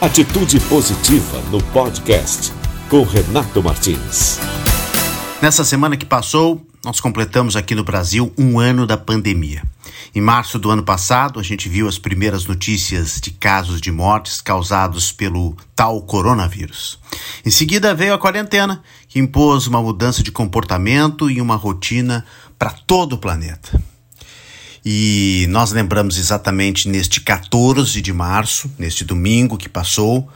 Atitude Positiva no podcast com Renato Martins. Nessa semana que passou, nós completamos aqui no Brasil um ano da pandemia. Em março do ano passado, a gente viu as primeiras notícias de casos de mortes causados pelo tal coronavírus. Em seguida veio a quarentena, que impôs uma mudança de comportamento e uma rotina para todo o planeta. E nós lembramos exatamente neste 14 de março, neste domingo que passou,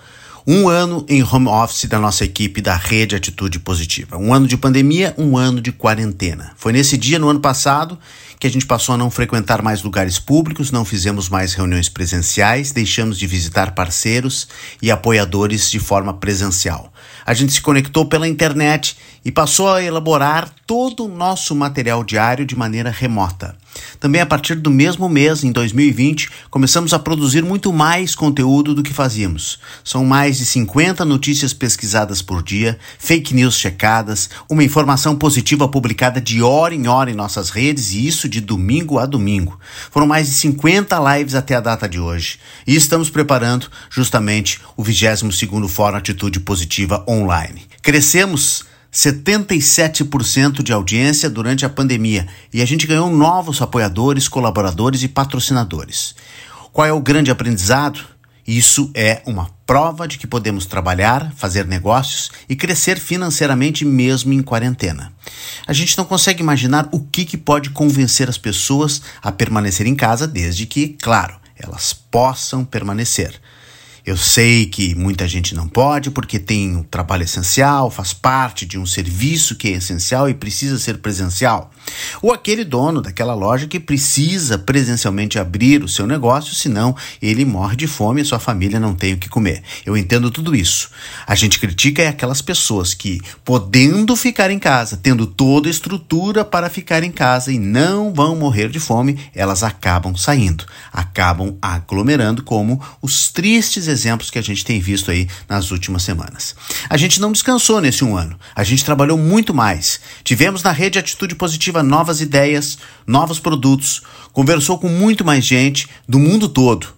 um ano em home office da nossa equipe da Rede Atitude Positiva. Um ano de pandemia, um ano de quarentena. Foi nesse dia, no ano passado, que a gente passou a não frequentar mais lugares públicos, não fizemos mais reuniões presenciais, deixamos de visitar parceiros e apoiadores de forma presencial. A gente se conectou pela internet e passou a elaborar todo o nosso material diário de maneira remota. Também a partir do mesmo mês, em 2020, começamos a produzir muito mais conteúdo do que fazíamos. São mais de 50 notícias pesquisadas por dia, fake news checadas, uma informação positiva publicada de hora em hora em nossas redes e isso de domingo a domingo. Foram mais de 50 lives até a data de hoje. E estamos preparando justamente o 22º Fórum Atitude Positiva Online. Crescemos 77% de audiência durante a pandemia e a gente ganhou novos apoiadores, colaboradores e patrocinadores. Qual é o grande aprendizado? Isso é uma prova de que podemos trabalhar, fazer negócios e crescer financeiramente mesmo em quarentena. A gente não consegue imaginar o que, que pode convencer as pessoas a permanecer em casa, desde que, claro, elas possam permanecer. Eu sei que muita gente não pode porque tem um trabalho essencial, faz parte de um serviço que é essencial e precisa ser presencial. Ou aquele dono daquela loja que precisa presencialmente abrir o seu negócio, senão ele morre de fome e sua família não tem o que comer. Eu entendo tudo isso. A gente critica é aquelas pessoas que, podendo ficar em casa, tendo toda a estrutura para ficar em casa e não vão morrer de fome, elas acabam saindo, acabam aglomerando, como os tristes exemplos que a gente tem visto aí nas últimas semanas. A gente não descansou nesse um ano, a gente trabalhou muito mais. Tivemos na rede Atitude Positiva novas ideias, novos produtos, conversou com muito mais gente do mundo todo.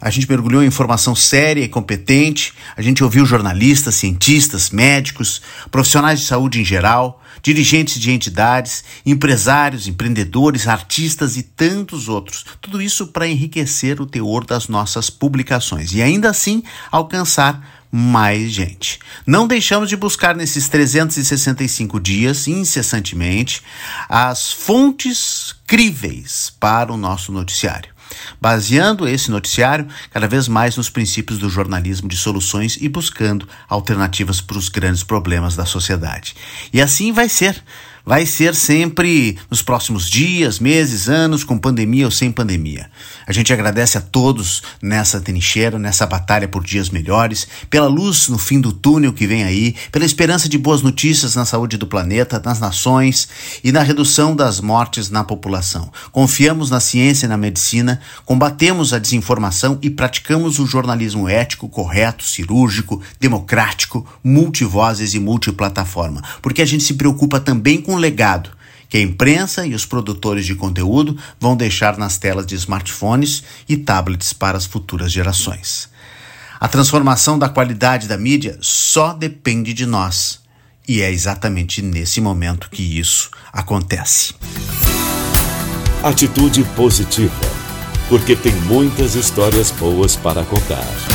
A gente mergulhou em informação séria e competente, a gente ouviu jornalistas, cientistas, médicos, profissionais de saúde em geral, dirigentes de entidades, empresários, empreendedores, artistas e tantos outros. Tudo isso para enriquecer o teor das nossas publicações e ainda assim alcançar mais gente. Não deixamos de buscar nesses 365 dias, incessantemente, as fontes críveis para o nosso noticiário baseando esse noticiário cada vez mais nos princípios do jornalismo de soluções e buscando alternativas para os grandes problemas da sociedade. E assim vai ser vai ser sempre nos próximos dias, meses, anos, com pandemia ou sem pandemia. A gente agradece a todos nessa trincheira, nessa batalha por dias melhores, pela luz no fim do túnel que vem aí, pela esperança de boas notícias na saúde do planeta, nas nações e na redução das mortes na população. Confiamos na ciência e na medicina, combatemos a desinformação e praticamos o jornalismo ético, correto, cirúrgico, democrático, multivozes e multiplataforma, porque a gente se preocupa também com um legado que a imprensa e os produtores de conteúdo vão deixar nas telas de smartphones e tablets para as futuras gerações. A transformação da qualidade da mídia só depende de nós. E é exatamente nesse momento que isso acontece. Atitude positiva, porque tem muitas histórias boas para contar.